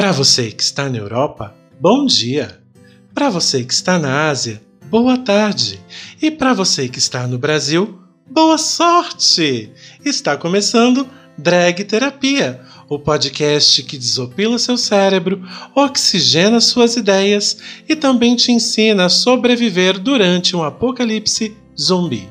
Para você que está na Europa, bom dia. Para você que está na Ásia, boa tarde. E para você que está no Brasil, boa sorte! Está começando Drag Terapia, o podcast que desopila seu cérebro, oxigena suas ideias e também te ensina a sobreviver durante um apocalipse zumbi.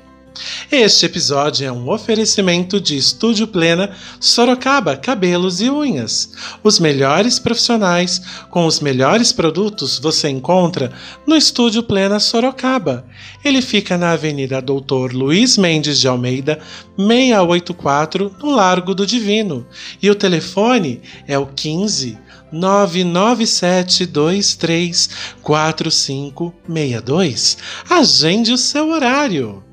Este episódio é um oferecimento de Estúdio Plena Sorocaba Cabelos e Unhas. Os melhores profissionais com os melhores produtos você encontra no Estúdio Plena Sorocaba. Ele fica na Avenida Doutor Luiz Mendes de Almeida, 684, no Largo do Divino. E o telefone é o 15 997234562. Agende o seu horário.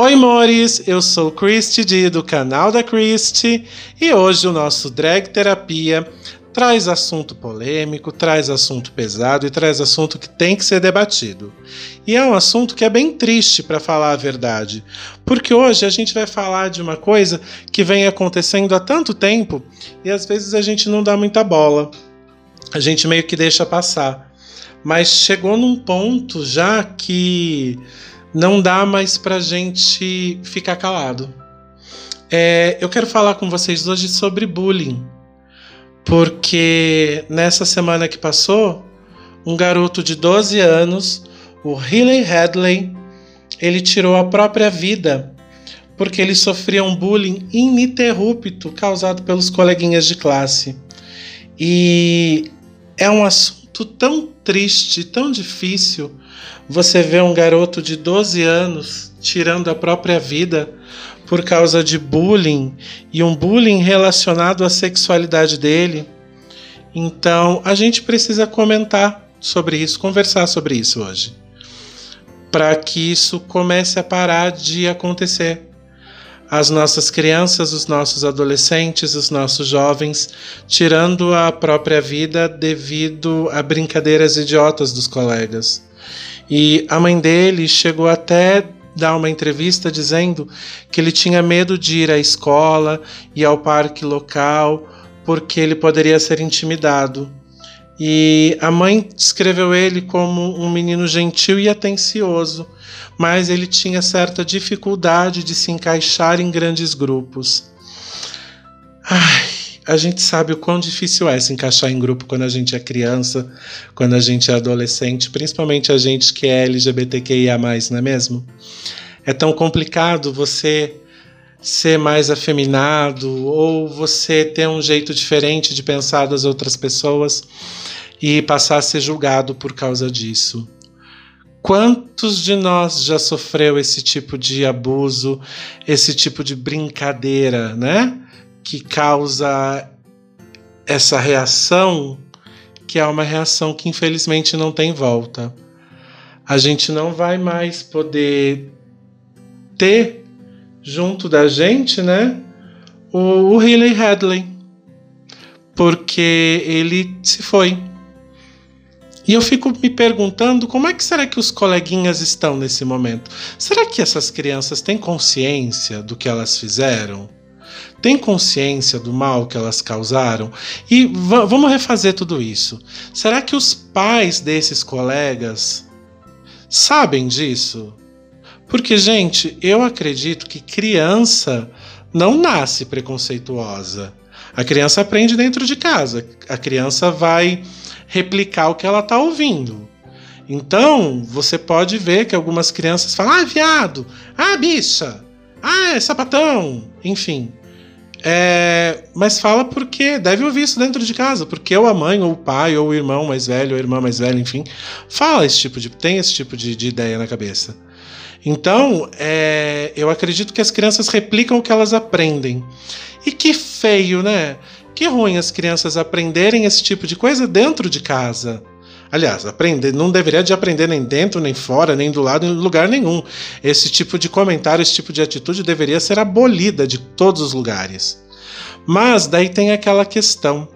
Oi, Mores! Eu sou o Christy D do canal da Christy e hoje o nosso Drag Terapia traz assunto polêmico, traz assunto pesado e traz assunto que tem que ser debatido. E é um assunto que é bem triste, para falar a verdade, porque hoje a gente vai falar de uma coisa que vem acontecendo há tanto tempo e às vezes a gente não dá muita bola, a gente meio que deixa passar. Mas chegou num ponto já que não dá mais pra gente ficar calado. É, eu quero falar com vocês hoje sobre bullying, porque nessa semana que passou, um garoto de 12 anos, o Riley Hadley, ele tirou a própria vida porque ele sofria um bullying ininterrupto causado pelos coleguinhas de classe. E é um assunto tão triste, tão difícil, você vê um garoto de 12 anos tirando a própria vida por causa de bullying e um bullying relacionado à sexualidade dele. Então, a gente precisa comentar sobre isso, conversar sobre isso hoje, para que isso comece a parar de acontecer. As nossas crianças, os nossos adolescentes, os nossos jovens tirando a própria vida devido a brincadeiras idiotas dos colegas. E a mãe dele chegou até dar uma entrevista dizendo que ele tinha medo de ir à escola e ao parque local porque ele poderia ser intimidado. E a mãe descreveu ele como um menino gentil e atencioso, mas ele tinha certa dificuldade de se encaixar em grandes grupos. Ai, a gente sabe o quão difícil é se encaixar em grupo quando a gente é criança, quando a gente é adolescente, principalmente a gente que é LGBTQIA, não é mesmo? É tão complicado você ser mais afeminado ou você ter um jeito diferente de pensar das outras pessoas e passar a ser julgado por causa disso. Quantos de nós já sofreu esse tipo de abuso, esse tipo de brincadeira, né? Que causa essa reação, que é uma reação que infelizmente não tem volta. A gente não vai mais poder ter junto da gente, né, o, o Riley Hadley, porque ele se foi. E eu fico me perguntando como é que será que os coleguinhas estão nesse momento? Será que essas crianças têm consciência do que elas fizeram? Têm consciência do mal que elas causaram? E vamos refazer tudo isso. Será que os pais desses colegas sabem disso? Porque, gente, eu acredito que criança não nasce preconceituosa. A criança aprende dentro de casa. A criança vai replicar o que ela está ouvindo. Então, você pode ver que algumas crianças falam: ah, viado, ah, bicha, ah, sapatão, enfim. É, mas fala porque deve ouvir isso dentro de casa, porque ou a mãe, ou o pai, ou o irmão mais velho, ou a irmã mais velha, enfim, fala esse tipo de. tem esse tipo de, de ideia na cabeça. Então, é, eu acredito que as crianças replicam o que elas aprendem. E que feio, né? Que ruim as crianças aprenderem esse tipo de coisa dentro de casa. Aliás, aprender não deveria de aprender nem dentro, nem fora, nem do lado, em lugar nenhum. Esse tipo de comentário, esse tipo de atitude deveria ser abolida de todos os lugares. Mas daí tem aquela questão: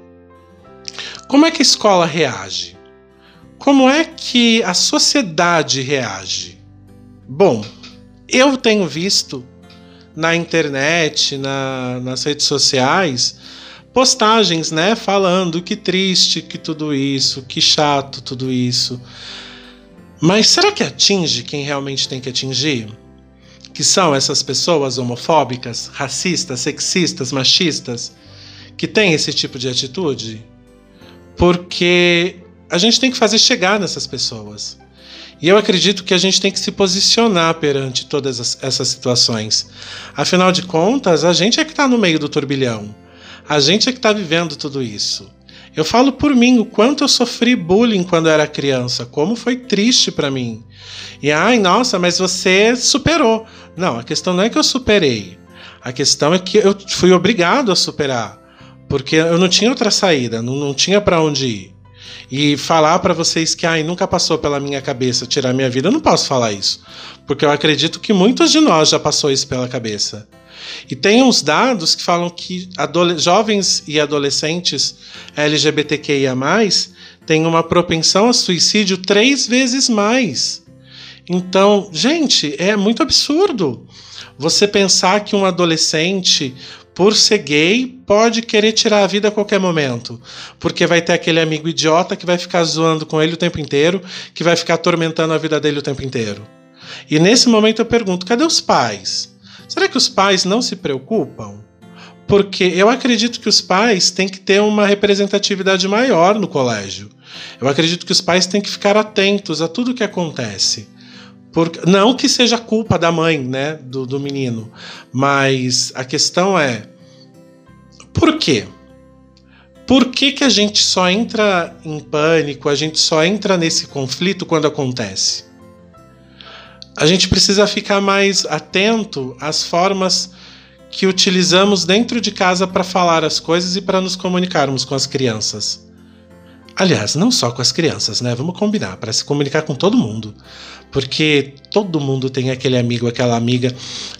como é que a escola reage? Como é que a sociedade reage? Bom, eu tenho visto na internet, na, nas redes sociais, postagens, né, falando que triste que tudo isso, que chato tudo isso. Mas será que atinge quem realmente tem que atingir? Que são essas pessoas homofóbicas, racistas, sexistas, machistas, que têm esse tipo de atitude? Porque a gente tem que fazer chegar nessas pessoas. E eu acredito que a gente tem que se posicionar perante todas essas situações. Afinal de contas, a gente é que está no meio do turbilhão. A gente é que está vivendo tudo isso. Eu falo por mim o quanto eu sofri bullying quando era criança, como foi triste para mim. E ai, nossa, mas você superou. Não, a questão não é que eu superei. A questão é que eu fui obrigado a superar, porque eu não tinha outra saída, não, não tinha para onde ir. E falar para vocês que ai, nunca passou pela minha cabeça tirar minha vida, eu não posso falar isso, porque eu acredito que muitos de nós já passou isso pela cabeça. E tem uns dados que falam que jovens e adolescentes LGBTQIA têm uma propensão a suicídio três vezes mais. Então, gente, é muito absurdo você pensar que um adolescente, por ser gay, pode querer tirar a vida a qualquer momento. Porque vai ter aquele amigo idiota que vai ficar zoando com ele o tempo inteiro, que vai ficar atormentando a vida dele o tempo inteiro. E nesse momento eu pergunto: cadê os pais? Será que os pais não se preocupam? Porque eu acredito que os pais têm que ter uma representatividade maior no colégio. Eu acredito que os pais têm que ficar atentos a tudo que acontece. Porque, não que seja culpa da mãe, né, do, do menino, mas a questão é por quê? Por que, que a gente só entra em pânico, a gente só entra nesse conflito quando acontece? A gente precisa ficar mais atento às formas que utilizamos dentro de casa para falar as coisas e para nos comunicarmos com as crianças. Aliás, não só com as crianças, né? Vamos combinar, para se comunicar com todo mundo. Porque todo mundo tem aquele amigo, aquela amiga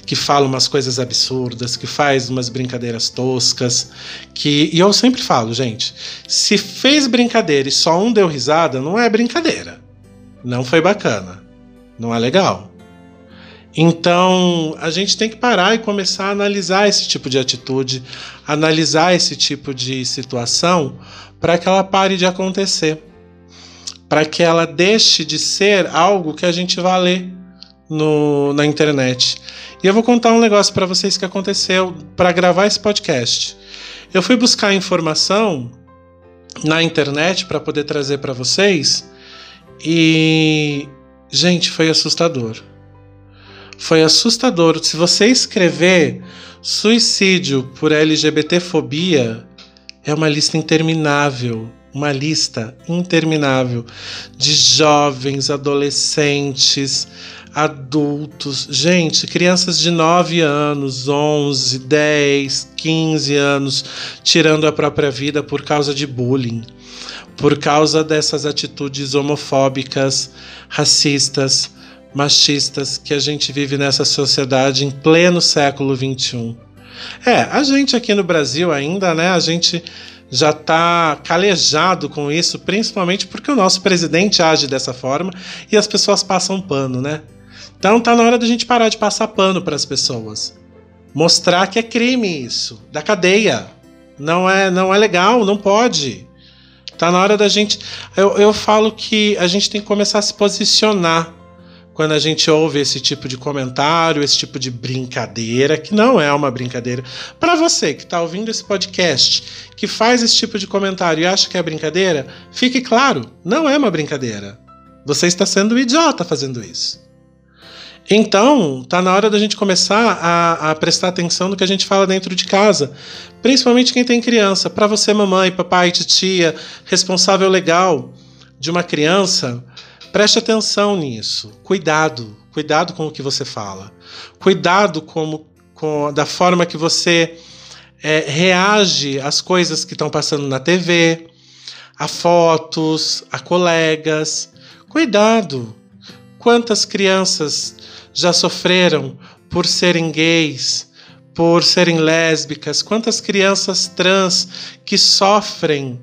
que fala umas coisas absurdas, que faz umas brincadeiras toscas, que e eu sempre falo, gente, se fez brincadeira e só um deu risada, não é brincadeira. Não foi bacana. Não é legal. Então, a gente tem que parar e começar a analisar esse tipo de atitude, analisar esse tipo de situação para que ela pare de acontecer, para que ela deixe de ser algo que a gente vai ler no, na internet. E eu vou contar um negócio para vocês que aconteceu para gravar esse podcast. Eu fui buscar informação na internet para poder trazer para vocês e, gente, foi assustador foi assustador. Se você escrever suicídio por LGBTfobia, é uma lista interminável. Uma lista interminável de jovens, adolescentes, adultos, gente, crianças de 9 anos, 11, 10, 15 anos, tirando a própria vida por causa de bullying, por causa dessas atitudes homofóbicas, racistas machistas que a gente vive nessa sociedade em pleno século XXI. É, a gente aqui no Brasil ainda, né, a gente já está calejado com isso, principalmente porque o nosso presidente age dessa forma e as pessoas passam pano, né? Então tá na hora da gente parar de passar pano para as pessoas. Mostrar que é crime isso, da cadeia. Não é, não é legal, não pode. Tá na hora da gente. Eu, eu falo que a gente tem que começar a se posicionar quando a gente ouve esse tipo de comentário, esse tipo de brincadeira, que não é uma brincadeira. Para você que está ouvindo esse podcast, que faz esse tipo de comentário e acha que é brincadeira, fique claro, não é uma brincadeira. Você está sendo idiota fazendo isso. Então, tá na hora da gente começar a, a, prestar atenção no que a gente fala dentro de casa, principalmente quem tem criança. Para você, mamãe, papai, titia, responsável legal de uma criança, Preste atenção nisso. Cuidado, cuidado com o que você fala. Cuidado como, com, da forma que você é, reage às coisas que estão passando na TV, a fotos, a colegas. Cuidado. Quantas crianças já sofreram por serem gays, por serem lésbicas? Quantas crianças trans que sofrem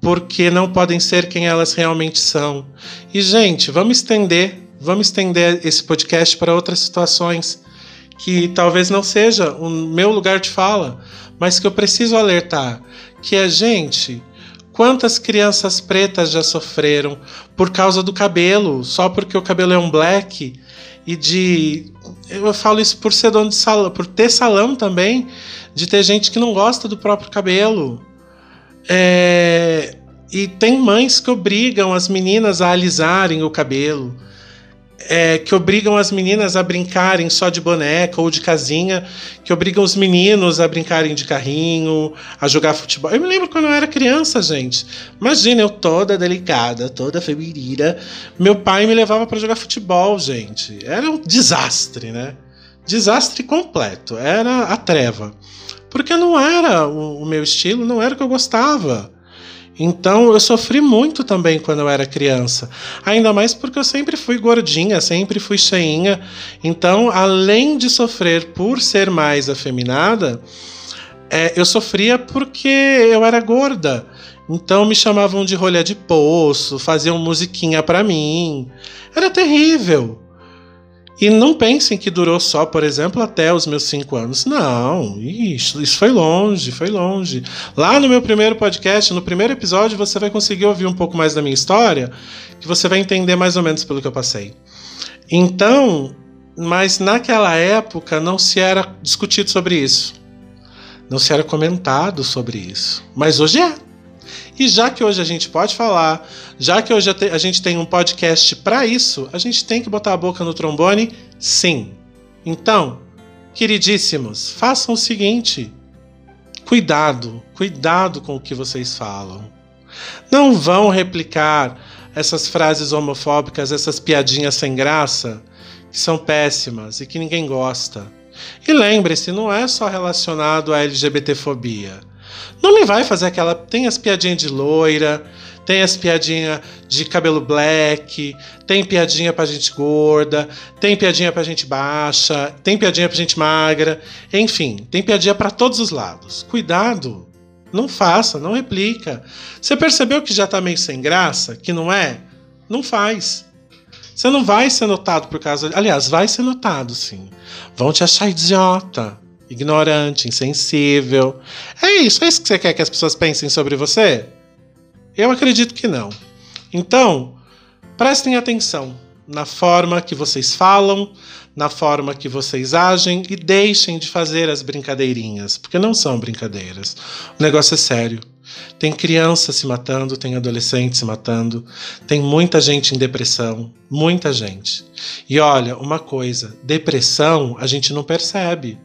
porque não podem ser quem elas realmente são. E, gente, vamos estender, vamos estender esse podcast para outras situações que talvez não seja o meu lugar de fala, mas que eu preciso alertar, que é gente, quantas crianças pretas já sofreram por causa do cabelo, só porque o cabelo é um black e de eu falo isso por ser dono de salão, por ter salão também, de ter gente que não gosta do próprio cabelo. É, e tem mães que obrigam as meninas a alisarem o cabelo é, que obrigam as meninas a brincarem só de boneca ou de casinha, que obrigam os meninos a brincarem de carrinho, a jogar futebol. Eu me lembro quando eu era criança, gente. Imagina, eu toda delicada, toda feminina. Meu pai me levava para jogar futebol, gente. Era um desastre, né? Desastre completo. Era a treva. Porque não era o meu estilo, não era o que eu gostava. Então eu sofri muito também quando eu era criança. Ainda mais porque eu sempre fui gordinha, sempre fui cheinha. Então, além de sofrer por ser mais afeminada, é, eu sofria porque eu era gorda. Então me chamavam de rolha de poço, faziam musiquinha para mim. Era terrível. E não pensem que durou só, por exemplo, até os meus cinco anos. Não, isso, isso foi longe, foi longe. Lá no meu primeiro podcast, no primeiro episódio, você vai conseguir ouvir um pouco mais da minha história, que você vai entender mais ou menos pelo que eu passei. Então, mas naquela época não se era discutido sobre isso. Não se era comentado sobre isso. Mas hoje é. E já que hoje a gente pode falar, já que hoje a gente tem um podcast para isso, a gente tem que botar a boca no trombone, sim. Então, queridíssimos, façam o seguinte: cuidado, cuidado com o que vocês falam. Não vão replicar essas frases homofóbicas, essas piadinhas sem graça, que são péssimas e que ninguém gosta. E lembre-se, não é só relacionado à LGBTfobia. Não me vai fazer aquela. Tem as piadinhas de loira, tem as piadinhas de cabelo black, tem piadinha pra gente gorda, tem piadinha pra gente baixa, tem piadinha pra gente magra, enfim, tem piadinha para todos os lados. Cuidado! Não faça, não replica. Você percebeu que já tá meio sem graça? Que não é? Não faz. Você não vai ser notado por causa. Aliás, vai ser notado, sim. Vão te achar idiota ignorante, insensível. É isso, é isso que você quer que as pessoas pensem sobre você? Eu acredito que não. Então, prestem atenção na forma que vocês falam, na forma que vocês agem e deixem de fazer as brincadeirinhas, porque não são brincadeiras. O negócio é sério. Tem criança se matando, tem adolescente se matando, tem muita gente em depressão, muita gente. E olha, uma coisa, depressão a gente não percebe.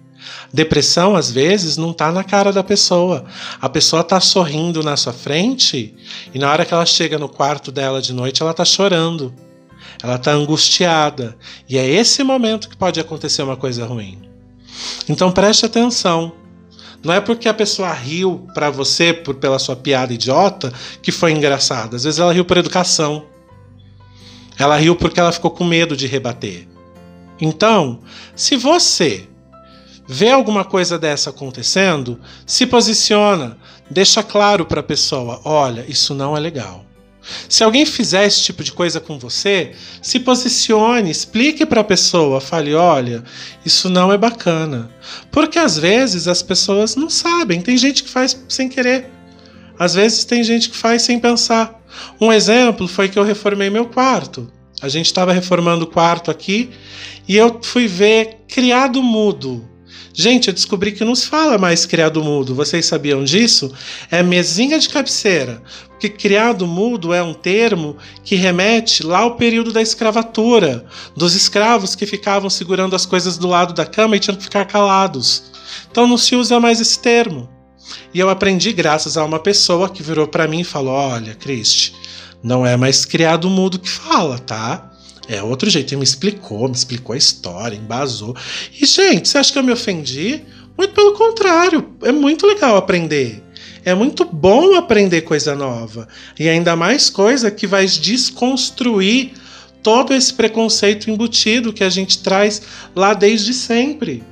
Depressão, às vezes, não está na cara da pessoa. A pessoa está sorrindo na sua frente e na hora que ela chega no quarto dela de noite, ela está chorando. Ela está angustiada. E é esse momento que pode acontecer uma coisa ruim. Então preste atenção. Não é porque a pessoa riu para você por, pela sua piada idiota que foi engraçada. Às vezes ela riu por educação. Ela riu porque ela ficou com medo de rebater. Então, se você vê alguma coisa dessa acontecendo, se posiciona, deixa claro para a pessoa: olha, isso não é legal. Se alguém fizer esse tipo de coisa com você, se posicione, explique para a pessoa, fale: olha, isso não é bacana. Porque às vezes as pessoas não sabem, tem gente que faz sem querer. Às vezes tem gente que faz sem pensar. Um exemplo foi que eu reformei meu quarto. A gente estava reformando o quarto aqui e eu fui ver Criado Mudo. Gente, eu descobri que não se fala mais criado mudo. Vocês sabiam disso? É mesinha de cabeceira. Porque criado mudo é um termo que remete lá ao período da escravatura, dos escravos que ficavam segurando as coisas do lado da cama e tinham que ficar calados. Então não se usa mais esse termo. E eu aprendi graças a uma pessoa que virou para mim e falou: Olha, Cristi, não é mais criado mudo que fala, tá? É outro jeito. Ele me explicou, me explicou a história, embasou. E, gente, você acha que eu me ofendi? Muito pelo contrário. É muito legal aprender. É muito bom aprender coisa nova. E ainda mais coisa que vai desconstruir todo esse preconceito embutido que a gente traz lá desde sempre.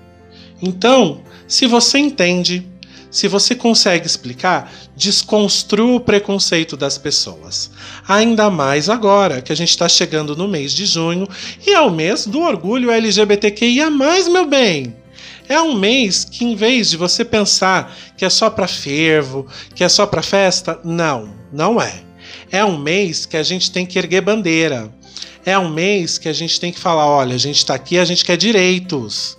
Então, se você entende, Se você consegue explicar, desconstrua o preconceito das pessoas. Ainda mais agora que a gente está chegando no mês de junho e é o mês do orgulho LGBTQIA, meu bem. É um mês que, em vez de você pensar que é só para fervo, que é só para festa, não, não é. É um mês que a gente tem que erguer bandeira. É um mês que a gente tem que falar: olha, a gente está aqui, a gente quer direitos.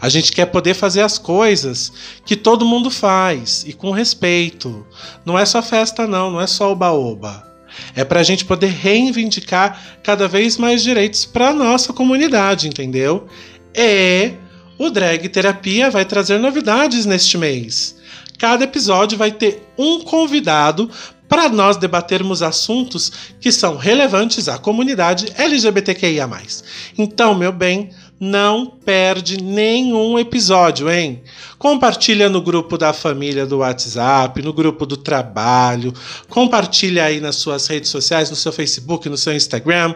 A gente quer poder fazer as coisas que todo mundo faz e com respeito. Não é só festa, não, não é só oba-oba. É para a gente poder reivindicar cada vez mais direitos para nossa comunidade, entendeu? E o Drag Terapia vai trazer novidades neste mês. Cada episódio vai ter um convidado para nós debatermos assuntos que são relevantes à comunidade LGBTQIA. Então, meu bem, não perde nenhum episódio, hein? Compartilha no grupo da família do WhatsApp, no grupo do trabalho, compartilha aí nas suas redes sociais, no seu Facebook, no seu Instagram,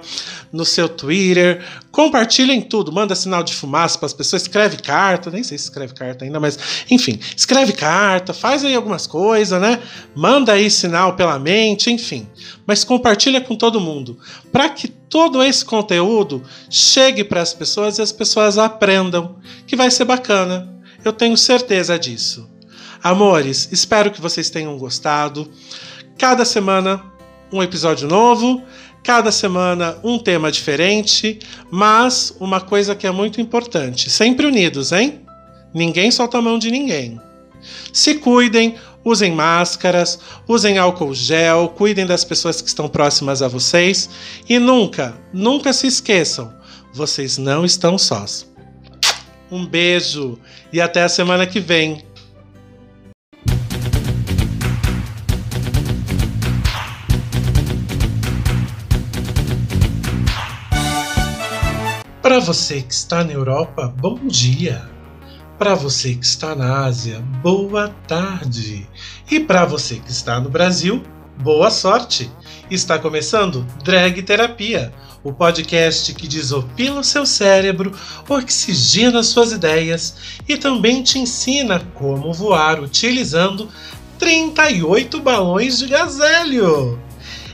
no seu Twitter, compartilha em tudo, manda sinal de fumaça para as pessoas, escreve carta, nem sei se escreve carta ainda, mas enfim, escreve carta, faz aí algumas coisas, né? Manda aí sinal pela mente, enfim. Mas compartilha com todo mundo, para que todo esse conteúdo chegue para as pessoas e as pessoas aprendam, que vai ser bacana. Eu tenho certeza disso. Amores, espero que vocês tenham gostado. Cada semana um episódio novo, cada semana um tema diferente, mas uma coisa que é muito importante: sempre unidos, hein? Ninguém solta a mão de ninguém. Se cuidem, usem máscaras, usem álcool gel, cuidem das pessoas que estão próximas a vocês e nunca, nunca se esqueçam, vocês não estão sós. Um beijo e até a semana que vem. Para você que está na Europa, bom dia. Para você que está na Ásia, boa tarde. E para você que está no Brasil, boa sorte. Está começando Drag Terapia, o podcast que desopila o seu cérebro, oxigena suas ideias e também te ensina como voar utilizando 38 balões de gazélio.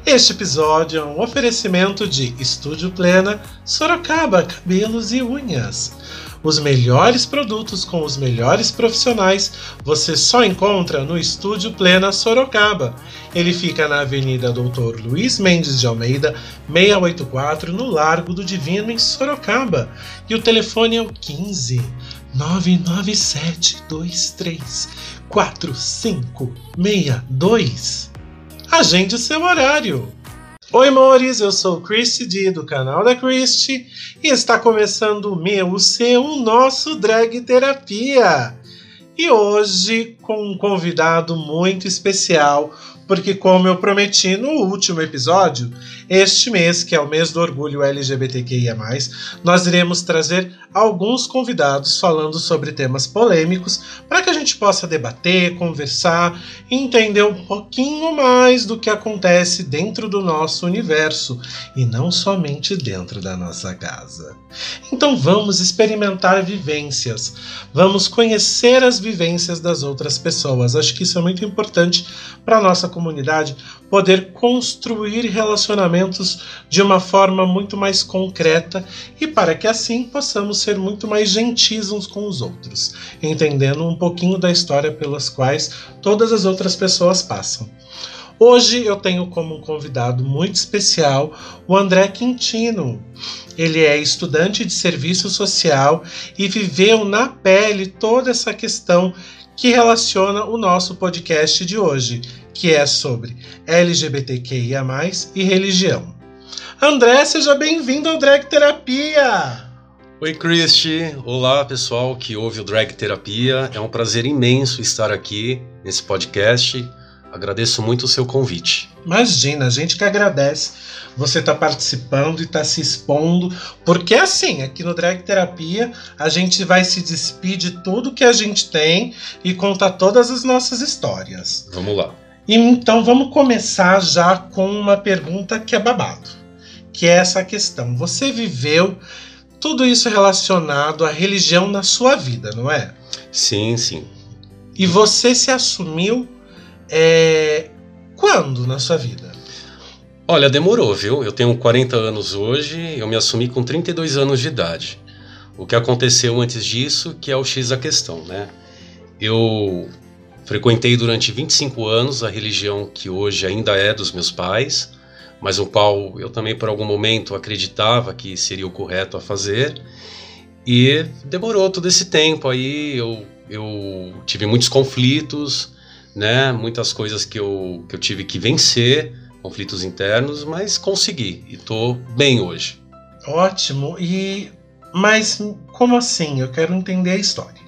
Este episódio é um oferecimento de Estúdio Plena, Sorocaba Cabelos e Unhas. Os melhores produtos com os melhores profissionais você só encontra no Estúdio Plena Sorocaba. Ele fica na Avenida Doutor Luiz Mendes de Almeida, 684, no Largo do Divino, em Sorocaba. E o telefone é o 15 997 23 4562. Agende seu horário. Oi, amores, eu sou o Christy D do canal da Christy e está começando o meu, o seu, o nosso Drag Terapia. E hoje com um convidado muito especial, porque, como eu prometi no último episódio, este mês, que é o mês do orgulho LGBTQIA, nós iremos trazer alguns convidados falando sobre temas polêmicos para que a gente possa debater, conversar e entender um pouquinho mais do que acontece dentro do nosso universo e não somente dentro da nossa casa. Então vamos experimentar vivências, vamos conhecer as vivências das outras pessoas. Acho que isso é muito importante para a nossa comunidade poder construir relacionamentos de uma forma muito mais concreta e para que assim possamos ser muito mais gentis uns com os outros, entendendo um pouquinho da história pelas quais todas as outras pessoas passam. Hoje eu tenho como convidado muito especial o André Quintino. Ele é estudante de serviço social e viveu na pele toda essa questão que relaciona o nosso podcast de hoje, que é sobre LGBTQIA, e religião. André, seja bem-vindo ao Drag Terapia! Oi, Christy! Olá, pessoal que ouve o Drag Terapia. É um prazer imenso estar aqui nesse podcast. Agradeço muito o seu convite. Imagina, a gente que agradece você estar tá participando e estar tá se expondo, porque assim, aqui no Drag Terapia, a gente vai se despedir de tudo que a gente tem e contar todas as nossas histórias. Vamos lá. Então vamos começar já com uma pergunta que é babado, que é essa questão. Você viveu tudo isso relacionado à religião na sua vida, não é? Sim, sim. E você se assumiu é, quando na sua vida? Olha, demorou, viu? Eu tenho 40 anos hoje, eu me assumi com 32 anos de idade. O que aconteceu antes disso, que é o X da questão, né? Eu frequentei durante 25 anos a religião que hoje ainda é dos meus pais, mas o qual eu também por algum momento acreditava que seria o correto a fazer. E demorou todo esse tempo aí, eu, eu tive muitos conflitos, né? Muitas coisas que eu, que eu tive que vencer conflitos internos, mas consegui e tô bem hoje. Ótimo. E mas como assim? Eu quero entender a história.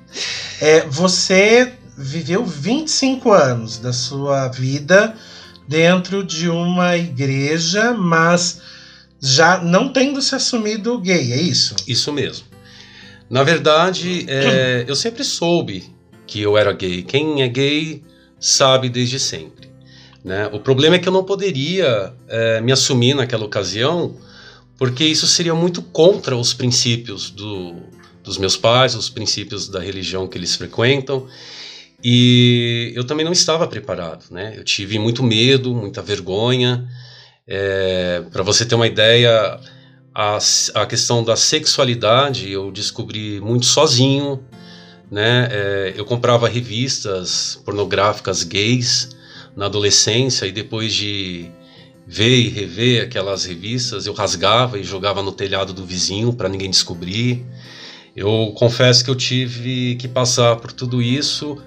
É, você viveu 25 anos da sua vida dentro de uma igreja, mas já não tendo se assumido gay, é isso? Isso mesmo. Na verdade, é, eu sempre soube que eu era gay. Quem é gay sabe desde sempre. Né? O problema é que eu não poderia é, me assumir naquela ocasião, porque isso seria muito contra os princípios do, dos meus pais, os princípios da religião que eles frequentam. E eu também não estava preparado, né? Eu tive muito medo, muita vergonha. É, Para você ter uma ideia, a, a questão da sexualidade eu descobri muito sozinho, né? É, eu comprava revistas pornográficas gays na adolescência e depois de ver e rever aquelas revistas, eu rasgava e jogava no telhado do vizinho para ninguém descobrir. Eu confesso que eu tive que passar por tudo isso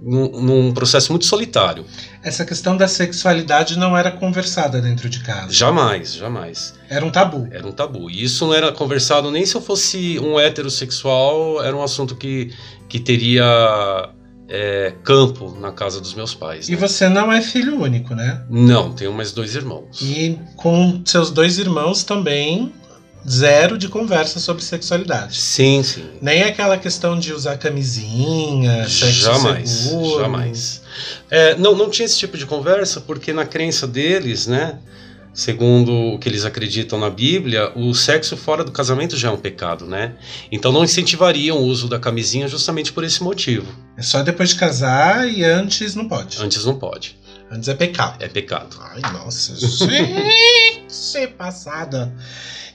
num, num, processo muito solitário. Essa questão da sexualidade não era conversada dentro de casa? Jamais, jamais. Era um tabu? Era um tabu. E isso não era conversado nem se eu fosse um heterossexual, era um assunto que, que teria é, campo na casa dos meus pais. E né? você não é filho único, né? Não, tenho mais dois irmãos. E com seus dois irmãos também zero de conversa sobre sexualidade. Sim, sim. Nem aquela questão de usar camisinha, sexo jamais, seguro. Jamais. É, não, não tinha esse tipo de conversa porque na crença deles, né? Segundo o que eles acreditam na Bíblia, o sexo fora do casamento já é um pecado, né? Então não incentivariam o uso da camisinha justamente por esse motivo. É só depois de casar e antes não pode. Antes não pode. Antes é pecado. É pecado. Ai, nossa, gente, passada.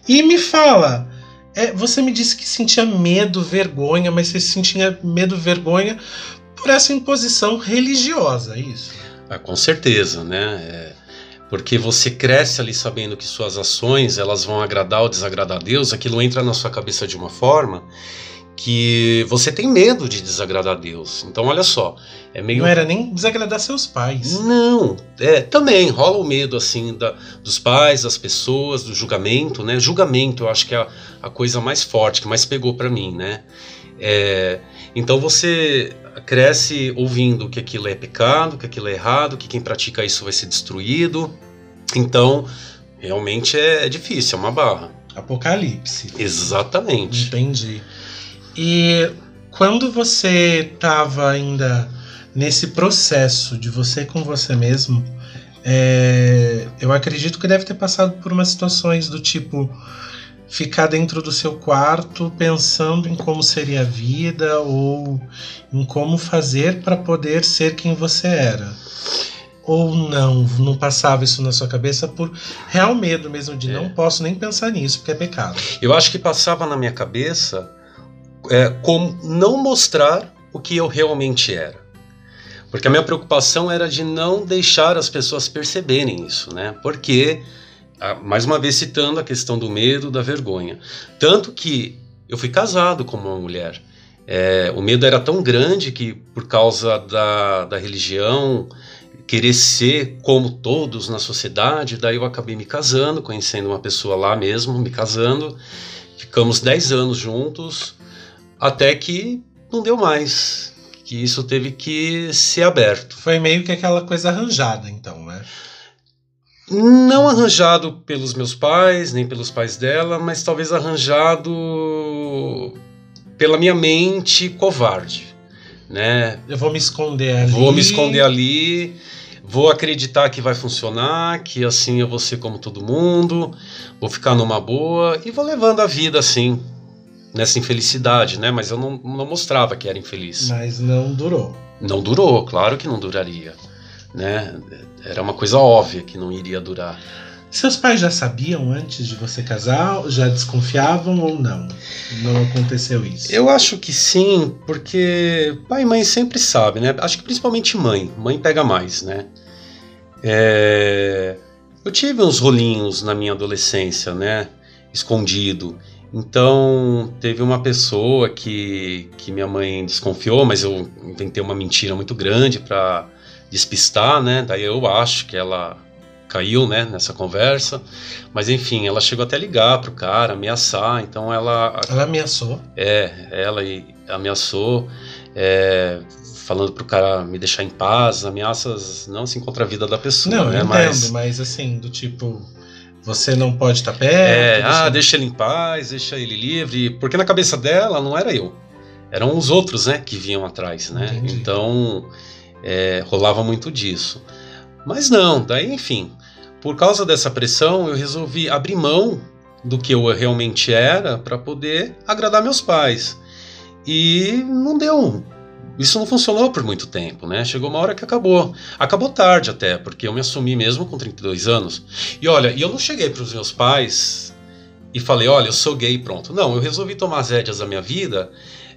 E me fala, é, você me disse que sentia medo, vergonha, mas você sentia medo, vergonha por essa imposição religiosa, é isso? Ah, com certeza, né? É porque você cresce ali sabendo que suas ações elas vão agradar ou desagradar a Deus, aquilo entra na sua cabeça de uma forma que você tem medo de desagradar a Deus. Então olha só, é meio não era nem desagradar seus pais. Não, é também rola o medo assim da, dos pais, das pessoas, do julgamento, né? Julgamento, eu acho que é a, a coisa mais forte que mais pegou para mim, né? É, então você cresce ouvindo que aquilo é pecado, que aquilo é errado, que quem pratica isso vai ser destruído. Então, realmente é, é difícil, é uma barra. Apocalipse. Exatamente. Entendi. E quando você estava ainda nesse processo de você com você mesmo, é, eu acredito que deve ter passado por umas situações do tipo ficar dentro do seu quarto pensando em como seria a vida ou em como fazer para poder ser quem você era. Ou não, não passava isso na sua cabeça por real medo mesmo de é. não posso nem pensar nisso, porque é pecado. Eu acho que passava na minha cabeça é, como não mostrar o que eu realmente era. Porque a minha preocupação era de não deixar as pessoas perceberem isso, né? Porque mais uma vez citando a questão do medo, da vergonha. Tanto que eu fui casado com uma mulher. É, o medo era tão grande que, por causa da, da religião, querer ser como todos na sociedade, daí eu acabei me casando, conhecendo uma pessoa lá mesmo, me casando. Ficamos 10 anos juntos, até que não deu mais. Que isso teve que ser aberto. Foi meio que aquela coisa arranjada, então, né? Não arranjado pelos meus pais, nem pelos pais dela, mas talvez arranjado pela minha mente covarde, né? Eu vou me esconder ali. Vou me esconder ali, vou acreditar que vai funcionar, que assim eu vou ser como todo mundo, vou ficar numa boa e vou levando a vida assim. nessa infelicidade, né? Mas eu não, não mostrava que era infeliz. Mas não durou. Não durou, claro que não duraria, né? Era uma coisa óbvia que não iria durar. Seus pais já sabiam antes de você casar? Já desconfiavam ou não? Não aconteceu isso? Eu acho que sim, porque pai e mãe sempre sabem, né? Acho que principalmente mãe. Mãe pega mais, né? É... Eu tive uns rolinhos na minha adolescência, né? Escondido. Então, teve uma pessoa que, que minha mãe desconfiou, mas eu inventei uma mentira muito grande para despistar, né? Daí eu acho que ela caiu, né, nessa conversa. Mas enfim, ela chegou até a ligar pro cara, ameaçar. Então ela. Ela ameaçou? É, ela ameaçou, é, falando pro cara me deixar em paz. Ameaças não assim contra a vida da pessoa, não, né? Entendo, mas, mas assim, do tipo você não pode estar perto. É, ah, deixa ele em paz, deixa ele livre. Porque na cabeça dela não era eu. Eram os outros, né, que vinham atrás, né? Entendi. Então, é, rolava muito disso. Mas não, daí, enfim, por causa dessa pressão, eu resolvi abrir mão do que eu realmente era para poder agradar meus pais. E não deu isso não funcionou por muito tempo, né? Chegou uma hora que acabou. Acabou tarde até, porque eu me assumi mesmo com 32 anos. E olha, eu não cheguei para os meus pais e falei, olha, eu sou gay, pronto. Não, eu resolvi tomar as rédeas da minha vida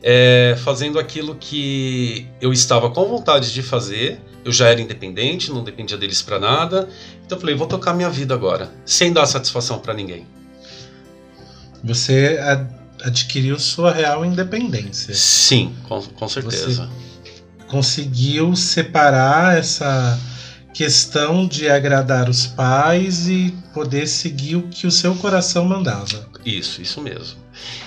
é, fazendo aquilo que eu estava com vontade de fazer. Eu já era independente, não dependia deles para nada. Então eu falei, vou tocar minha vida agora, sem dar satisfação para ninguém. Você adquiriu sua real independência. Sim, com, com certeza. Você conseguiu separar essa questão de agradar os pais e poder seguir o que o seu coração mandava. Isso, isso mesmo.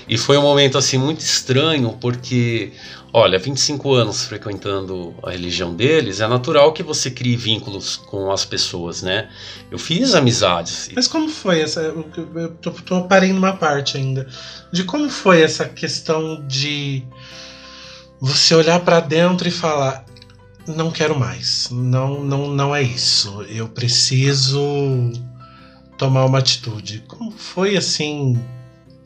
E foi um momento assim muito estranho porque Olha, 25 anos frequentando a religião deles, é natural que você crie vínculos com as pessoas, né? Eu fiz amizades. Mas como foi essa. Eu tô, tô parei numa parte ainda. De como foi essa questão de você olhar para dentro e falar: não quero mais, não, não, não é isso, eu preciso tomar uma atitude. Como foi assim?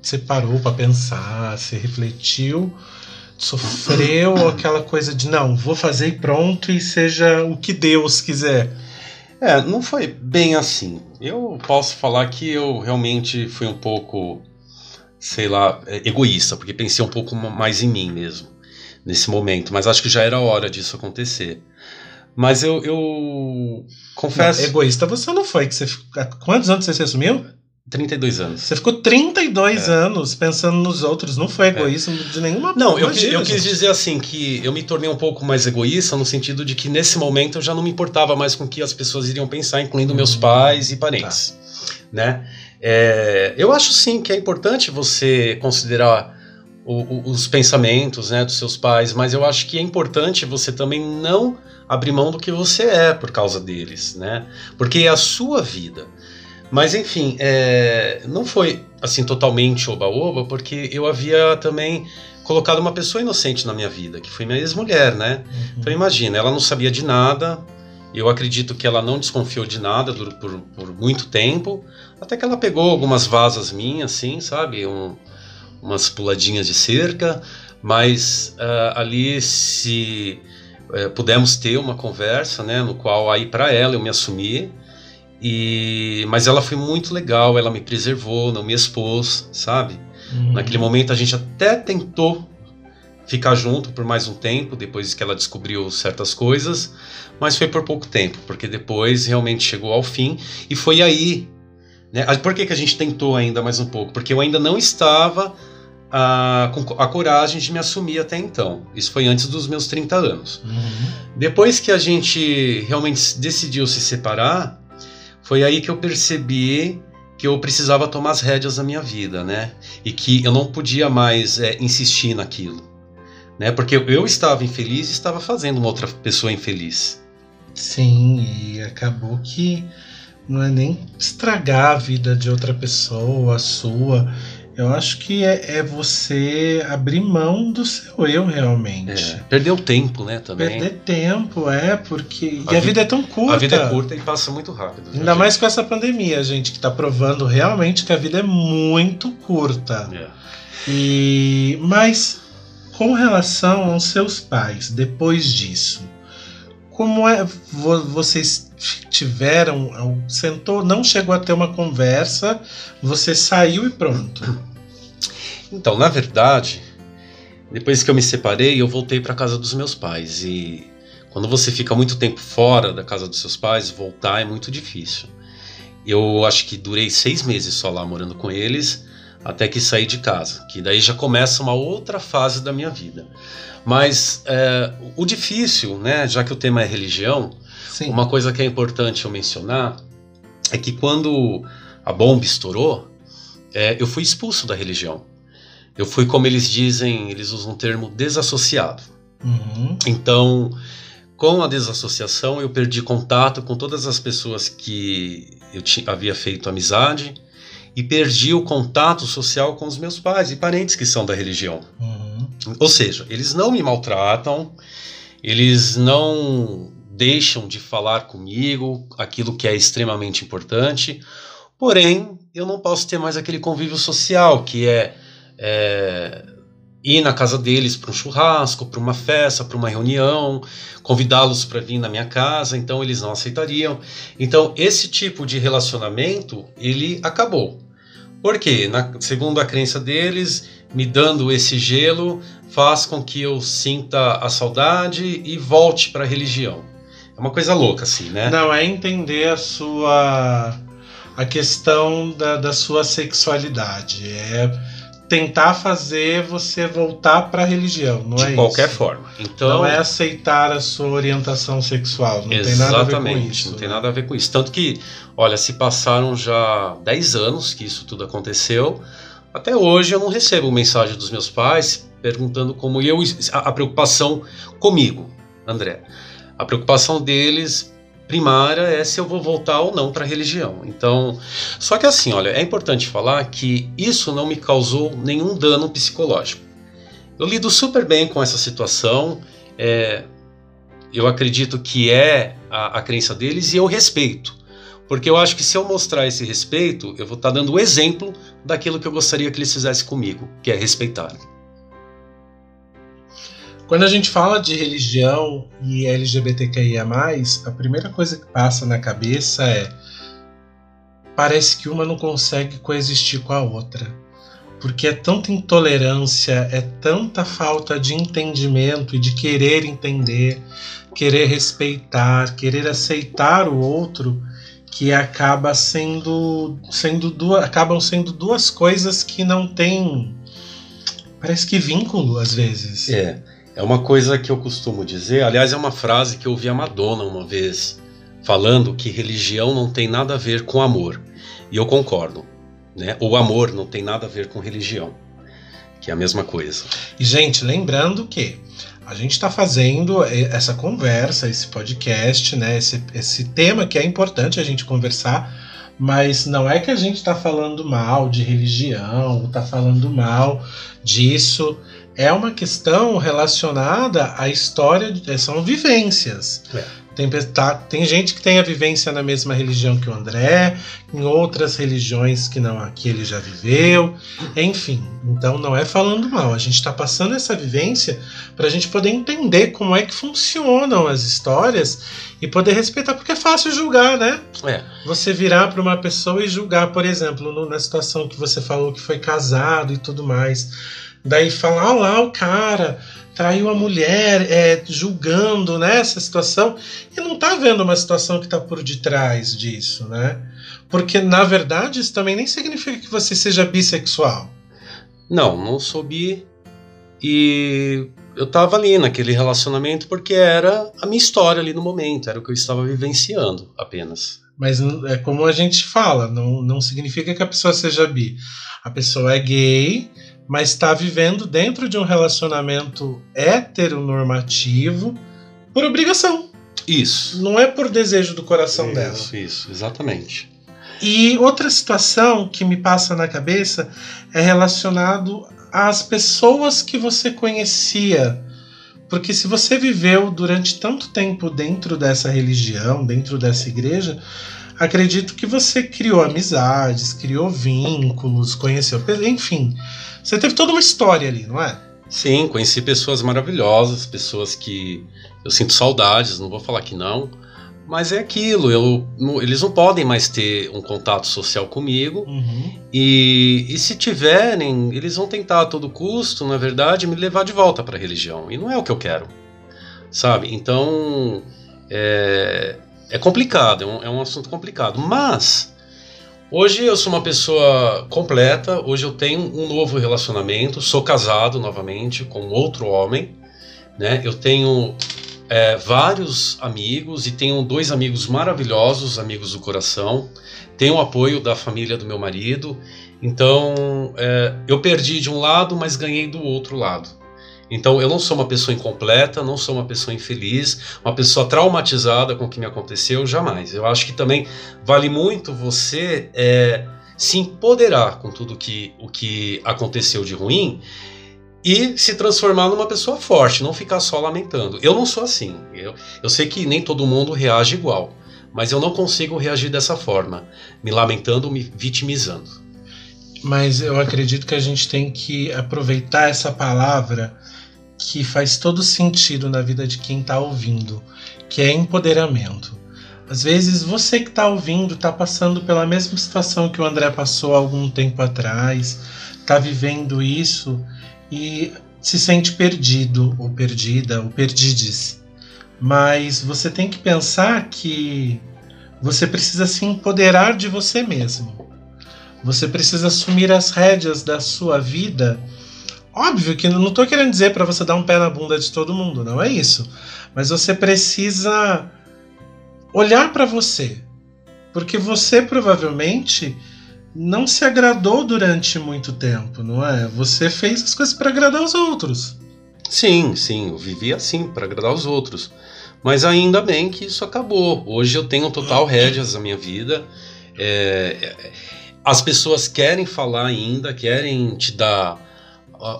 Você parou para pensar, você refletiu? sofreu aquela coisa de não, vou fazer e pronto e seja o que Deus quiser? É, não foi bem assim. Eu posso falar que eu realmente fui um pouco, sei lá, é, egoísta, porque pensei um pouco mais em mim mesmo nesse momento, mas acho que já era hora disso acontecer. Mas eu, eu confesso. Não, egoísta você não foi. Que você, quantos anos você se assumiu? 32 anos. Você ficou 32 é. anos pensando nos outros, não foi egoísmo é. de nenhuma Não, eu, eu quis dizer assim que eu me tornei um pouco mais egoísta no sentido de que nesse momento eu já não me importava mais com o que as pessoas iriam pensar, incluindo meus hum, pais e parentes, tá. né? É, eu acho sim que é importante você considerar o, o, os pensamentos né, dos seus pais, mas eu acho que é importante você também não abrir mão do que você é por causa deles, né? Porque é a sua vida. Mas enfim, é, não foi assim totalmente oba-oba, porque eu havia também colocado uma pessoa inocente na minha vida, que foi minha ex-mulher, né? Uhum. Então imagina, ela não sabia de nada, eu acredito que ela não desconfiou de nada por, por, por muito tempo, até que ela pegou algumas vasas minhas, assim, sabe? Um, umas puladinhas de cerca, mas uh, ali se uh, pudemos ter uma conversa, né? No qual aí para ela eu me assumi, e, mas ela foi muito legal, ela me preservou, não me expôs, sabe? Uhum. Naquele momento a gente até tentou ficar junto por mais um tempo, depois que ela descobriu certas coisas, mas foi por pouco tempo, porque depois realmente chegou ao fim e foi aí. Né? Por que, que a gente tentou ainda mais um pouco? Porque eu ainda não estava a, com a coragem de me assumir até então. Isso foi antes dos meus 30 anos. Uhum. Depois que a gente realmente decidiu se separar, foi aí que eu percebi que eu precisava tomar as rédeas da minha vida, né? E que eu não podia mais é, insistir naquilo, né? Porque eu estava infeliz e estava fazendo uma outra pessoa infeliz. Sim, e acabou que não é nem estragar a vida de outra pessoa, a sua, eu acho que é, é, você abrir mão do seu eu realmente. É, perder o tempo, né, também. Perder tempo, é, porque. A e a vida é tão curta. A vida é curta e passa muito rápido. Ainda mais com essa pandemia, gente, que está provando realmente que a vida é muito curta. É. E mas com relação aos seus pais, depois disso, como é vocês tiveram, sentou, não chegou a ter uma conversa, você saiu e pronto. Então, na verdade, depois que eu me separei, eu voltei para casa dos meus pais e quando você fica muito tempo fora da casa dos seus pais, voltar é muito difícil. Eu acho que durei seis meses só lá morando com eles, até que saí de casa, que daí já começa uma outra fase da minha vida. Mas é, o difícil, né, já que o tema é religião, Sim. uma coisa que é importante eu mencionar é que quando a bomba estourou, é, eu fui expulso da religião. Eu fui, como eles dizem, eles usam o termo desassociado. Uhum. Então, com a desassociação, eu perdi contato com todas as pessoas que eu havia feito amizade e perdi o contato social com os meus pais e parentes que são da religião. Uhum. Ou seja, eles não me maltratam, eles não deixam de falar comigo aquilo que é extremamente importante, porém, eu não posso ter mais aquele convívio social que é, é ir na casa deles para um churrasco, para uma festa, para uma reunião, convidá-los para vir na minha casa, então eles não aceitariam. Então esse tipo de relacionamento ele acabou. Porque, na, segundo a crença deles, me dando esse gelo faz com que eu sinta a saudade e volte para a religião. É uma coisa louca, assim, né? Não, é entender a sua. A questão da, da sua sexualidade. É tentar fazer você voltar para a religião, não de é De qualquer forma. Então não é aceitar a sua orientação sexual, não tem nada a ver com isso. Não tem né? nada a ver com isso. Tanto que, olha, se passaram já 10 anos que isso tudo aconteceu, até hoje eu não recebo mensagem dos meus pais perguntando como eu a preocupação comigo, André. A preocupação deles primária é se eu vou voltar ou não para a religião. Então, só que assim, olha, é importante falar que isso não me causou nenhum dano psicológico. Eu lido super bem com essa situação. É, eu acredito que é a, a, crença deles e eu respeito. Porque eu acho que se eu mostrar esse respeito, eu vou estar tá dando o exemplo daquilo que eu gostaria que eles fizessem comigo, que é respeitar. Quando a gente fala de religião e LGBTQIA, a primeira coisa que passa na cabeça é: parece que uma não consegue coexistir com a outra. Porque é tanta intolerância, é tanta falta de entendimento e de querer entender, querer respeitar, querer aceitar o outro, que acaba sendo, sendo duas, acabam sendo duas coisas que não têm parece que vínculo às vezes. É. É uma coisa que eu costumo dizer, aliás, é uma frase que eu ouvi a Madonna uma vez falando que religião não tem nada a ver com amor. E eu concordo. Né? O amor não tem nada a ver com religião, que é a mesma coisa. E, gente, lembrando que a gente está fazendo essa conversa, esse podcast, né? esse, esse tema que é importante a gente conversar, mas não é que a gente está falando mal de religião, está falando mal disso é uma questão relacionada à história, são vivências. É. Tem, tá, tem gente que tem a vivência na mesma religião que o André, em outras religiões que não que ele já viveu, enfim. Então não é falando mal, a gente está passando essa vivência para a gente poder entender como é que funcionam as histórias e poder respeitar, porque é fácil julgar, né? É. Você virar para uma pessoa e julgar, por exemplo, no, na situação que você falou que foi casado e tudo mais Daí falar ah, lá o cara traiu a mulher, é, julgando né, essa situação, e não tá vendo uma situação que está por detrás disso, né? Porque, na verdade, isso também nem significa que você seja bissexual. Não, não sou bi. E eu tava ali naquele relacionamento porque era a minha história ali no momento, era o que eu estava vivenciando apenas. Mas é como a gente fala, não, não significa que a pessoa seja bi. A pessoa é gay, mas está vivendo dentro de um relacionamento heteronormativo por obrigação. Isso. Não é por desejo do coração isso, dela. Isso, isso, exatamente. E outra situação que me passa na cabeça é relacionado às pessoas que você conhecia. Porque se você viveu durante tanto tempo dentro dessa religião, dentro dessa igreja, acredito que você criou amizades, criou vínculos, conheceu, enfim, você teve toda uma história ali, não é? Sim, conheci pessoas maravilhosas, pessoas que eu sinto saudades, não vou falar que não, mas é aquilo, eu, eles não podem mais ter um contato social comigo. Uhum. E, e se tiverem, eles vão tentar a todo custo, na verdade, me levar de volta para a religião. E não é o que eu quero. Sabe? Então. É, é complicado, é um, é um assunto complicado. Mas. Hoje eu sou uma pessoa completa, hoje eu tenho um novo relacionamento, sou casado novamente com outro homem, né? Eu tenho é, vários amigos e tenho dois amigos maravilhosos, amigos do coração. Tenho o apoio da família do meu marido. Então, é, eu perdi de um lado, mas ganhei do outro lado. Então, eu não sou uma pessoa incompleta, não sou uma pessoa infeliz, uma pessoa traumatizada com o que me aconteceu, jamais. Eu acho que também vale muito você é, se empoderar com tudo que, o que aconteceu de ruim e se transformar numa pessoa forte, não ficar só lamentando. Eu não sou assim. Eu, eu sei que nem todo mundo reage igual, mas eu não consigo reagir dessa forma, me lamentando, me vitimizando. Mas eu acredito que a gente tem que aproveitar essa palavra que faz todo sentido na vida de quem está ouvindo, que é empoderamento. Às vezes você que está ouvindo está passando pela mesma situação que o André passou algum tempo atrás, está vivendo isso e se sente perdido ou perdida ou perdides. Mas você tem que pensar que você precisa se empoderar de você mesmo. Você precisa assumir as rédeas da sua vida. Óbvio que não estou querendo dizer para você dar um pé na bunda de todo mundo, não é isso. Mas você precisa olhar para você. Porque você provavelmente não se agradou durante muito tempo, não é? Você fez as coisas para agradar os outros. Sim, sim, eu vivi assim, para agradar os outros. Mas ainda bem que isso acabou. Hoje eu tenho total rédeas na minha vida. É, é, as pessoas querem falar ainda, querem te dar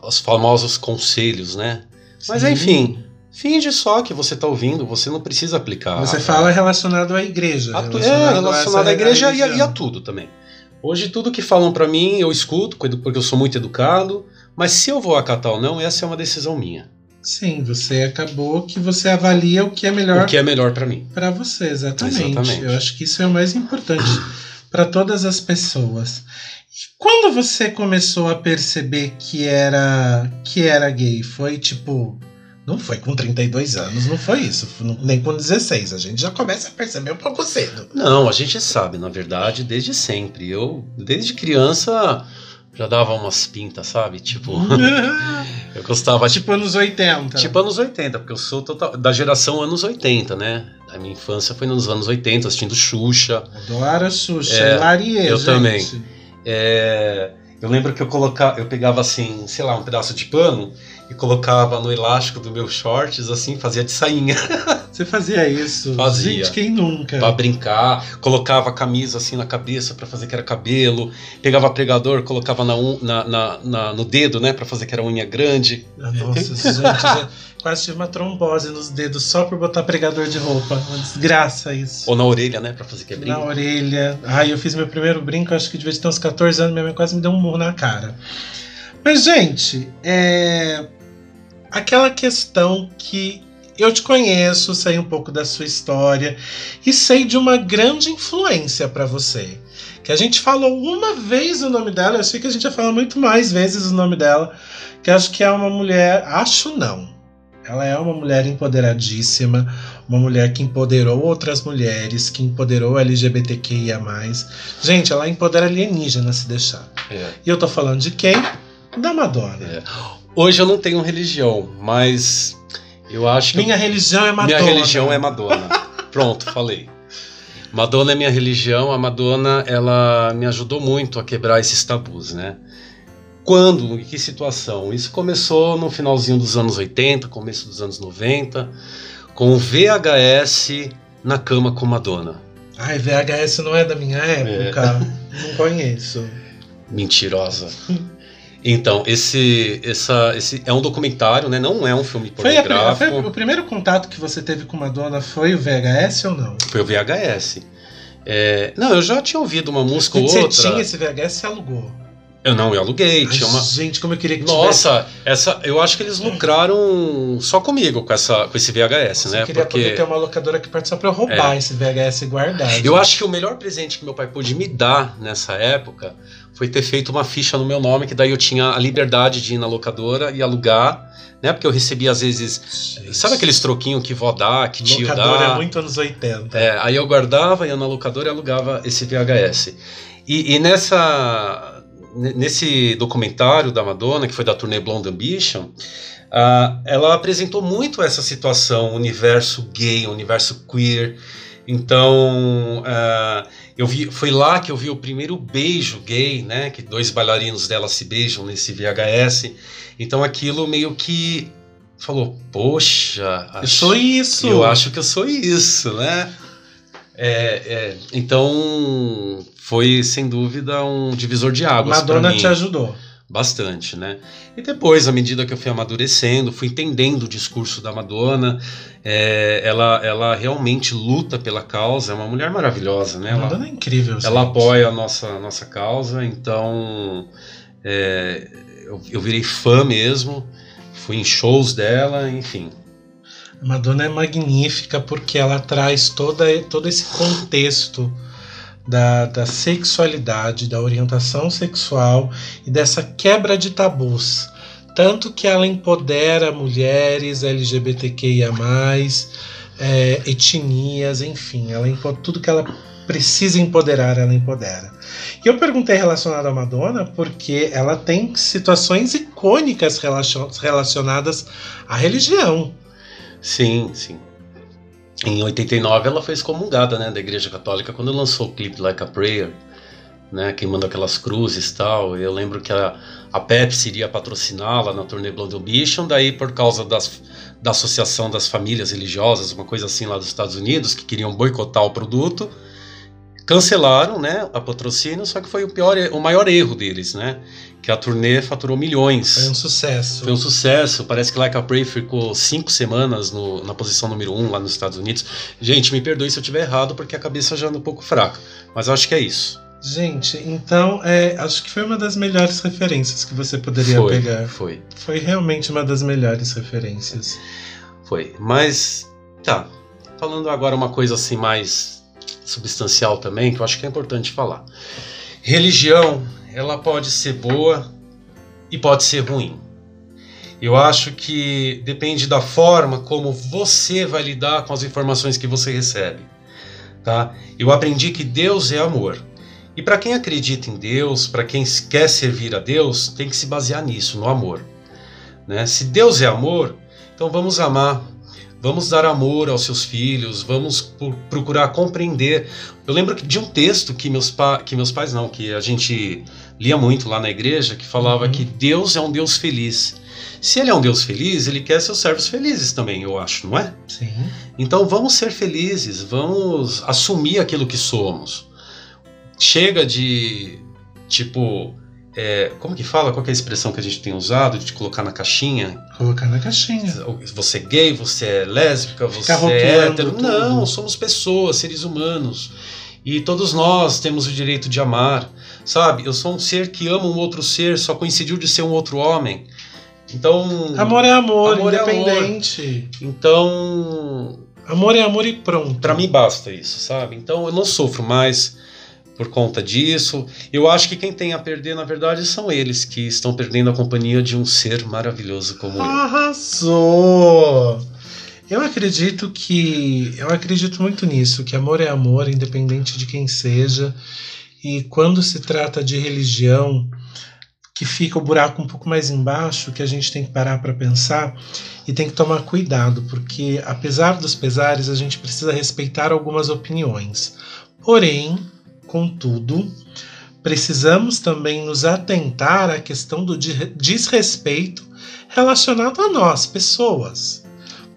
os famosos conselhos, né? Mas sim. enfim, finge só que você está ouvindo, você não precisa aplicar. Você fala relacionado à igreja. A relacionado é, relacionado à igreja e a, e a tudo também. Hoje tudo que falam para mim eu escuto, porque eu sou muito educado, mas se eu vou acatar ou não, essa é uma decisão minha. Sim, você acabou que você avalia o que é melhor. O que é melhor para mim. Para você, exatamente. exatamente. Eu acho que isso é o mais importante para todas as pessoas. Quando você começou a perceber que era que era gay, foi tipo não foi com 32 anos, não foi isso. Nem com 16. A gente já começa a perceber um pouco cedo. Não, a gente sabe, na verdade, desde sempre. Eu, desde criança, já dava umas pintas, sabe? Tipo. eu gostava. Tipo anos 80. Tipo anos 80, porque eu sou total, da geração anos 80, né? A minha infância foi nos anos 80, assistindo Xuxa. Adoro Xuxa, é, Larie, Eu gente. também. É, eu lembro que eu colocava, eu pegava assim, sei lá, um pedaço de pano e colocava no elástico do meu shorts, assim, fazia de sainha. Você fazia isso? Fazia. Gente, quem nunca? Pra brincar, colocava a camisa assim na cabeça para fazer que era cabelo, pegava pregador, colocava na, na, na, na, no dedo, né, para fazer que era unha grande. Ah, nossa, gente, quase tive uma trombose nos dedos só por botar pregador de roupa. Uma desgraça isso. Ou na orelha, né, para fazer que é brinco. Na orelha. Ai, eu fiz meu primeiro brinco, acho que devia ter uns 14 anos, minha mãe quase me deu um murro na cara. Mas, gente, é aquela questão que eu te conheço, sei um pouco da sua história e sei de uma grande influência para você. Que a gente falou uma vez o nome dela, eu sei que a gente já falou muito mais vezes o nome dela, que acho que é uma mulher, acho não. Ela é uma mulher empoderadíssima, uma mulher que empoderou outras mulheres, que empoderou LGBTQIA. Gente, ela empodera alienígena se deixar. É. E eu tô falando de quem? Da Madonna. É. Hoje eu não tenho religião, mas eu acho que. Minha eu... religião é Madonna. Minha religião é Madonna. Pronto, falei. Madonna é minha religião, a Madonna ela me ajudou muito a quebrar esses tabus, né? Quando, em que situação? Isso começou no finalzinho dos anos 80, começo dos anos 90, com o VHS na cama com Madonna. Ai, VHS não é da minha época. É. Não conheço. Mentirosa. Então, esse, essa, esse é um documentário, né? Não é um filme pornográfico. Foi, a, foi o primeiro contato que você teve com Madonna foi o VHS ou não? Foi o VHS. É, não, eu já tinha ouvido uma música ou Você outra. tinha esse VHS e alugou. Eu não, eu aluguei. Ai, uma... Gente, como eu queria que Nossa, essa, eu acho que eles lucraram só comigo com, essa, com esse VHS, tivesse. né? Eu queria poder Porque ter uma locadora que parte só pra eu roubar esse VHS e guardar. eu acho que o melhor presente que meu pai pôde me dar nessa época foi ter feito uma ficha no meu nome, que daí eu tinha a liberdade de ir na locadora e alugar, né? Porque eu recebia às vezes, Gente, sabe aqueles troquinhos que vó dá, que tio Locadora dá? é muito anos 80. É, aí eu guardava, ia na locadora e alugava esse VHS. E, e nessa, nesse documentário da Madonna, que foi da turnê Blonde Ambition, ah, ela apresentou muito essa situação, o universo gay, universo queer. Então, ah, eu vi, foi lá que eu vi o primeiro beijo gay, né? Que dois bailarinos dela se beijam nesse VHS. Então aquilo meio que falou, poxa, Eu sou isso. eu acho que eu sou isso, né? É, é, então foi sem dúvida um divisor de águas Madonna te ajudou. bastante, né? E depois, à medida que eu fui amadurecendo, fui entendendo o discurso da Madonna, é, ela, ela realmente luta pela causa, é uma mulher maravilhosa, né? Ela, Madonna é incrível. ela gente. apoia a nossa, a nossa causa, então é, eu, eu virei fã mesmo, fui em shows dela, enfim. Madonna é magnífica porque ela traz toda, todo esse contexto da, da sexualidade, da orientação sexual e dessa quebra de tabus. Tanto que ela empodera mulheres LGBTQIA, é, etnias, enfim, ela tudo que ela precisa empoderar, ela empodera. E eu perguntei relacionado à Madonna porque ela tem situações icônicas relacion- relacionadas à religião. Sim, sim. Em 89 ela foi excomungada, né, da Igreja Católica quando lançou o clipe Like a Prayer, né, queimando aquelas cruzes e tal. Eu lembro que a, a Pepsi iria patrociná-la na turnê Blood Ambition, daí por causa das, da Associação das Famílias Religiosas, uma coisa assim lá dos Estados Unidos, que queriam boicotar o produto, cancelaram, né, a patrocínio, só que foi o pior, o maior erro deles, né, que a turnê faturou milhões. Foi um sucesso. Foi um sucesso. Parece que Like a Prayer ficou cinco semanas no- na posição número um lá nos Estados Unidos. Gente, me perdoe se eu estiver errado, porque a cabeça já anda um pouco fraca. Mas eu acho que é isso. Gente, então é, acho que foi uma das melhores referências que você poderia foi, pegar. foi, Foi realmente uma das melhores referências. foi. Mas, tá. Falando agora uma coisa assim mais substancial também, que eu acho que é importante falar. Religião, ela pode ser boa e pode ser ruim. Eu acho que depende da forma como você vai lidar com as informações que você recebe. Tá? Eu aprendi que Deus é amor. E para quem acredita em Deus, para quem quer servir a Deus, tem que se basear nisso, no amor. Né? Se Deus é amor, então vamos amar, vamos dar amor aos seus filhos, vamos procurar compreender. Eu lembro de um texto que meus, que meus pais não, que a gente lia muito lá na igreja, que falava Uhum. que Deus é um Deus feliz. Se ele é um Deus feliz, ele quer seus servos felizes também, eu acho, não é? Sim. Então vamos ser felizes, vamos assumir aquilo que somos. Chega de tipo, é, como que fala? Qual que é a expressão que a gente tem usado de te colocar na caixinha? Colocar na caixinha. Você é gay, você é lésbica, você é hétero. tudo. Não, somos pessoas, seres humanos. E todos nós temos o direito de amar. Sabe? Eu sou um ser que ama um outro ser, só coincidiu de ser um outro homem. Então. Amor é amor, Amor é amor. independente. Então. Amor é amor e pronto. Pra mim basta isso, sabe? Então eu não sofro mais por conta disso. Eu acho que quem tem a perder, na verdade, são eles que estão perdendo a companhia de um ser maravilhoso como eu. Arrasou! Eu acredito que. Eu acredito muito nisso, que amor é amor, independente de quem seja. E quando se trata de religião, que fica o buraco um pouco mais embaixo, que a gente tem que parar para pensar e tem que tomar cuidado, porque apesar dos pesares, a gente precisa respeitar algumas opiniões. Porém, contudo, precisamos também nos atentar à questão do de- desrespeito relacionado a nós, pessoas.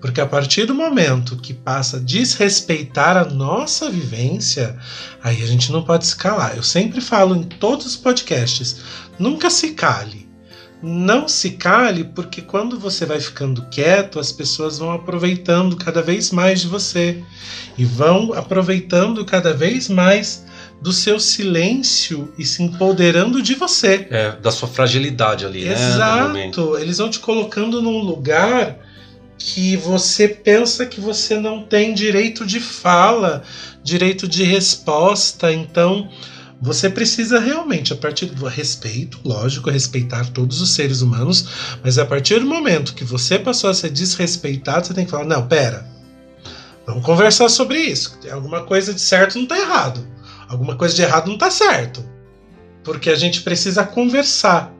Porque a partir do momento que passa a desrespeitar a nossa vivência, aí a gente não pode se calar. Eu sempre falo em todos os podcasts: nunca se cale. não se cale, porque quando você vai ficando quieto, as pessoas vão aproveitando cada vez mais de você e vão aproveitando cada vez mais do seu silêncio e se empoderando de você. É, da sua fragilidade ali, Exato. né? Exato. Eles vão te colocando num lugar que você pensa que você não tem direito de fala, direito de resposta. Então, você precisa realmente, a partir do respeito, lógico, respeitar todos os seres humanos, mas a partir do momento que você passou a ser desrespeitado, você tem que falar: não, pera, vamos conversar sobre isso. Tem alguma coisa de certo não está errado, alguma coisa de errado não está certo, porque a gente precisa conversar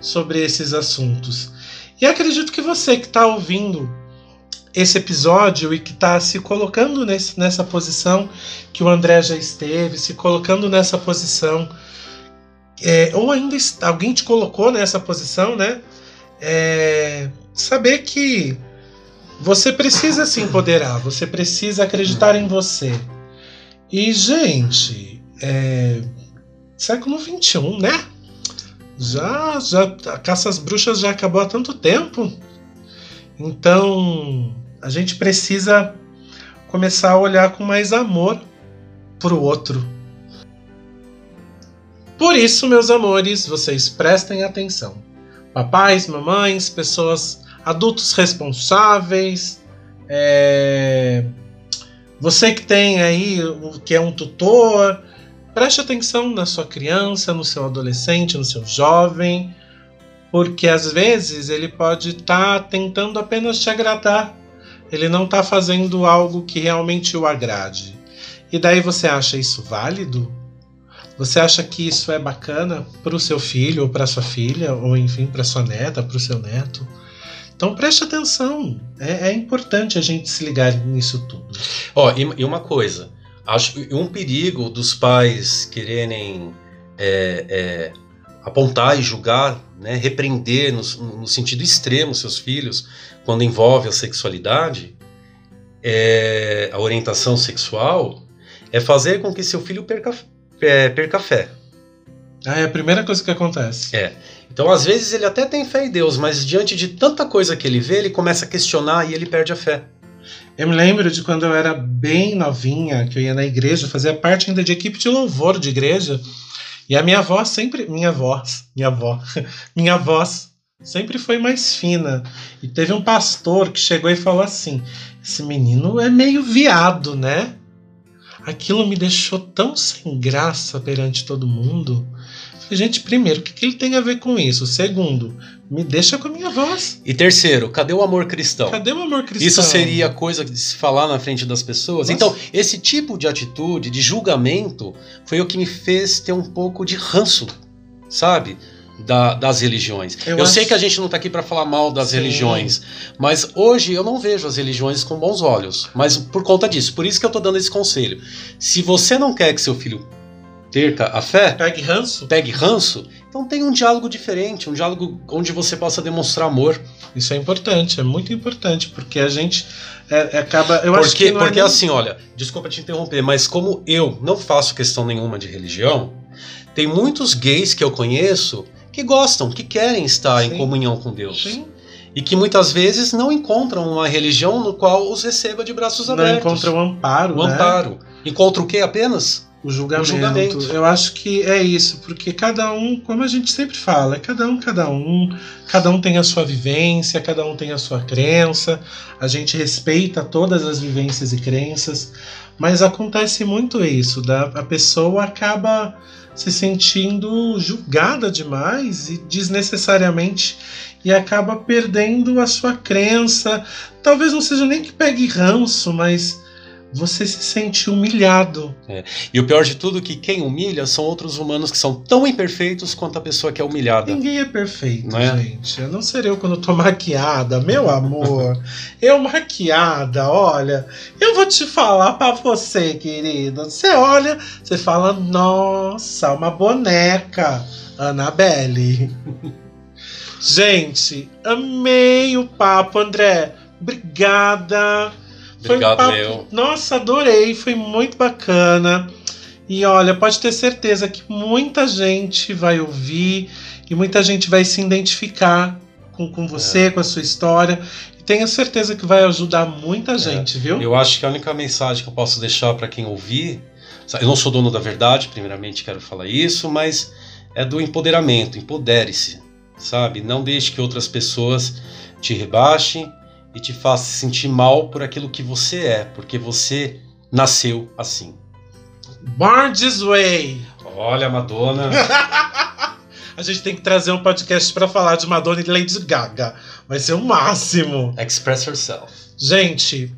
sobre esses assuntos. E acredito que você que está ouvindo esse episódio e que está se colocando nesse, nessa posição que o André já esteve, se colocando nessa posição, é, ou ainda alguém te colocou nessa posição, né? É, saber que você precisa se empoderar, você precisa acreditar em você. E, gente, é, século XXI, né? Já, já a caça às bruxas já acabou há tanto tempo. Então, a gente precisa começar a olhar com mais amor para o outro. Por isso, meus amores, vocês prestem atenção. Papais, mamães, pessoas, adultos responsáveis, é... você que tem aí, que é um tutor, preste atenção na sua criança, no seu adolescente, no seu jovem, porque às vezes ele pode estar tá tentando apenas te agradar, ele não está fazendo algo que realmente o agrade. E daí você acha isso válido? Você acha que isso é bacana para o seu filho ou para sua filha, ou enfim, para sua neta, para o seu neto? Então preste atenção. É, é, importante a gente se ligar nisso tudo. Ó, oh, e, e, uma coisa, acho um perigo dos pais quererem é, é, apontar e julgar, né, repreender no, no, sentido extremo seus filhos quando envolve a sexualidade, é, a orientação sexual, é fazer com que seu filho perca, é, perca fé. Ah, é a primeira coisa que acontece. É. Então, às vezes, ele até tem fé em Deus, mas diante de tanta coisa que ele vê, ele começa a questionar e ele perde a fé. Eu me lembro de quando eu era bem novinha, que eu ia na igreja, fazia parte ainda de equipe de louvor de igreja. E a minha voz sempre. Minha voz. Minha avó. minha voz sempre foi mais fina. E teve um pastor que chegou e falou assim: Esse menino é meio viado, né? Aquilo me deixou tão sem graça perante todo mundo. Gente, primeiro, o que, que ele tem a ver com isso? Segundo, me deixa com a minha voz. E terceiro, cadê o amor cristão? Cadê o amor cristão? Isso seria coisa de se falar na frente das pessoas? Nossa. Então, esse tipo de atitude, de julgamento, foi o que me fez ter um pouco de ranço, sabe? Da, das religiões. Eu, eu acho... sei que a gente não está aqui para falar mal das Sim. religiões, mas hoje eu não vejo as religiões com bons olhos. Mas por conta disso, por isso que eu estou dando esse conselho. Se você não quer que seu filho perca a fé. Pegue ranço. Pegue ranço. Então tem um diálogo diferente, um diálogo onde você possa demonstrar amor. Isso é importante, é muito importante, porque a gente é, é acaba. Eu porque, acho que não é Porque é assim, olha, desculpa te interromper, mas como eu não faço questão nenhuma de religião, tem muitos gays que eu conheço que gostam, que querem estar Sim. em comunhão com Deus. Sim. E que muitas vezes não encontram uma religião no qual os receba de braços abertos. Não encontram amparo. O né? amparo. Encontra o quê apenas? O julgamento. o julgamento. Eu acho que é isso, porque cada um, como a gente sempre fala, é cada um, cada um, cada um tem a sua vivência, cada um tem a sua crença, a gente respeita todas as vivências e crenças, mas acontece muito isso, da, a pessoa acaba se sentindo julgada demais e desnecessariamente e acaba perdendo a sua crença. Talvez não seja nem que pegue ranço, mas você se sente humilhado. É. E o pior de tudo é que quem humilha são outros humanos que são tão imperfeitos quanto a pessoa que é humilhada. Ninguém é perfeito, não é? gente. A não ser eu quando tô maquiada, meu amor. eu maquiada, olha, eu vou te falar para você, querido. Você olha, você fala, nossa, uma boneca, Annabelle. gente, amei o papo, André. Obrigada. Obrigado, foi um eu. Nossa, adorei, foi muito bacana. E olha, pode ter certeza que muita gente vai ouvir e muita gente vai se identificar com, com você, é. com a sua história. E tenha certeza que vai ajudar muita é. gente, viu? Eu acho que a única mensagem que eu posso deixar para quem ouvir, eu não sou dono da verdade, primeiramente quero falar isso, mas é do empoderamento. Empodere-se, sabe? Não deixe que outras pessoas te rebaixem e te façam sentir mal por aquilo que você é, porque você nasceu assim. Born this way. Olha, Madonna. A gente tem que trazer um podcast para falar de Madonna e Lady Gaga. Vai ser o máximo. Express yourself. Gente,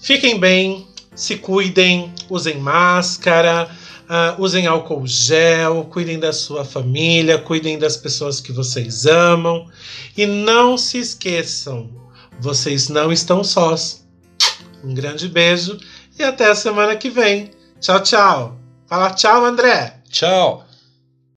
fiquem bem, se cuidem, usem máscara, uh, usem álcool gel, cuidem da sua família, cuidem das pessoas que vocês amam. E não se esqueçam, vocês não estão sós. Um grande beijo e até a semana que vem. Tchau, tchau. Fala tchau, André. Tchau.